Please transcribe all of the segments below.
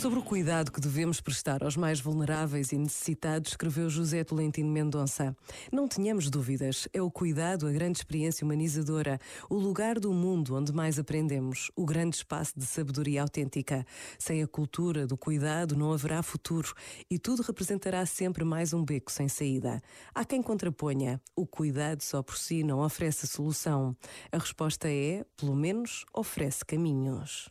Sobre o cuidado que devemos prestar aos mais vulneráveis e necessitados, escreveu José Tolentino Mendonça. Não tenhamos dúvidas, é o cuidado a grande experiência humanizadora, o lugar do mundo onde mais aprendemos, o grande espaço de sabedoria autêntica. Sem a cultura do cuidado não haverá futuro e tudo representará sempre mais um beco sem saída. Há quem contraponha, o cuidado só por si não oferece solução. A resposta é, pelo menos, oferece caminhos.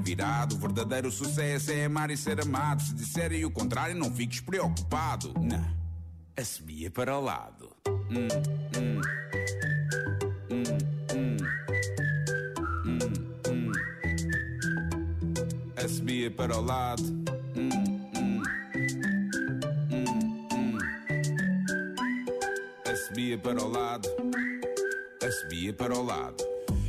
virado. O verdadeiro sucesso é amar e ser amado. Se disserem o contrário, não fiques preocupado. Não, assobia para o lado. Hum, hum. Hum, hum. Para o lado. Hum, hum. Assobia para o lado. Assobia para o lado.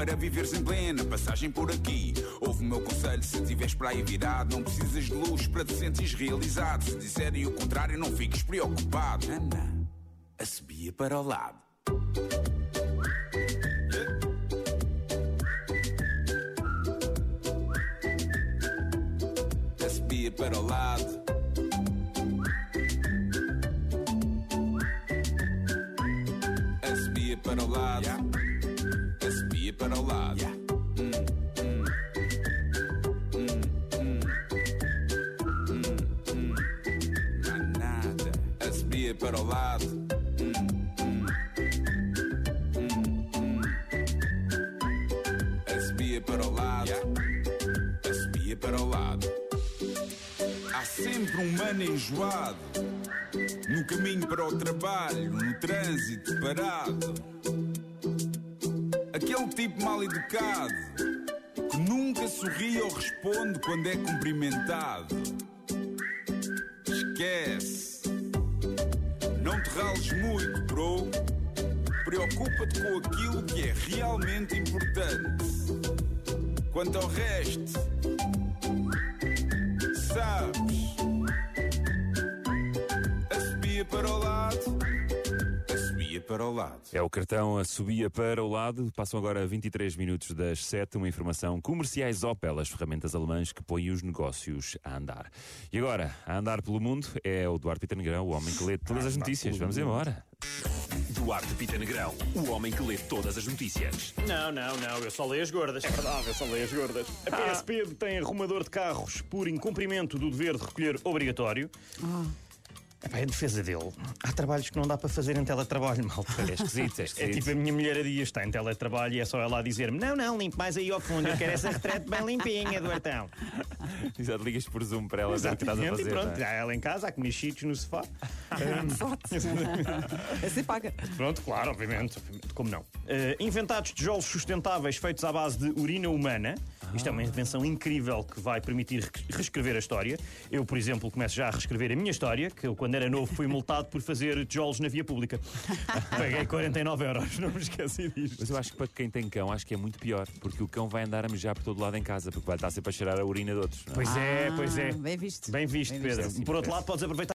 Para viveres em plena passagem por aqui. Ouve o meu conselho se tiveres para aí virado. Não precisas de luz para te sentires realizado. Se disserem o contrário, não fiques preocupado. Ana, assobia para o lado. Assobia para o lado. Assobia para o lado. Para o lado. Hum, hum. Hum, hum. Não nada. Assobia para o lado. Hum. Assobia para o lado. Assobia para o lado. Há sempre um mano enjoado no caminho para o trabalho, no trânsito parado. Aquele tipo mal educado que nunca sorri ou responde quando é cumprimentado. Esquece. Não te rales muito, bro. Preocupa-te com aquilo que é realmente importante. Quanto ao resto, sabes. Para o lado. É o cartão a subia para o lado. Passam agora 23 minutos das 7. Uma informação comerciais Opel, as ferramentas alemãs que põem os negócios a andar. E agora, a andar pelo mundo é o Duarte Pita Negrão, o homem que lê todas as notícias. Vamos embora. Duarte Pita Negrão, o homem que lê todas as notícias. Não, não, não, eu só leio as gordas. É verdade, eu só leio as gordas. A PSP detém arrumador de carros por incumprimento do dever de recolher obrigatório. Epá, em defesa dele, há trabalhos que não dá para fazer em teletrabalho, malta. É esquisito, é É esquisito. tipo a minha mulher a dias está em teletrabalho e é só ela a dizer-me: Não, não, limpe mais aí ao fundo, eu quero essa retrete bem limpinha, Duartão. Exato, ligas por Zoom para ela dizer o que estás a Exatamente, fazer. e pronto, é? há ela em casa, há comer cheetos no sofá. Assim paga. Pronto, claro, obviamente, obviamente, como não? Eh, inventados tijolos sustentáveis feitos à base de urina humana. Isto é uma invenção incrível que vai permitir re- reescrever a história. Eu, por exemplo, começo já a reescrever a minha história, que eu, quando era novo, fui multado por fazer tijolos na via pública. Paguei 49 euros, não me esqueci disto. Mas eu acho que para quem tem cão, acho que é muito pior, porque o cão vai andar a mejar por todo lado em casa, porque vai estar sempre a cheirar a urina de outros. não é? Pois é, Ah, pois é. bem visto. Bem visto, Bem Pedro. visto. Por outro lado, podes aproveitar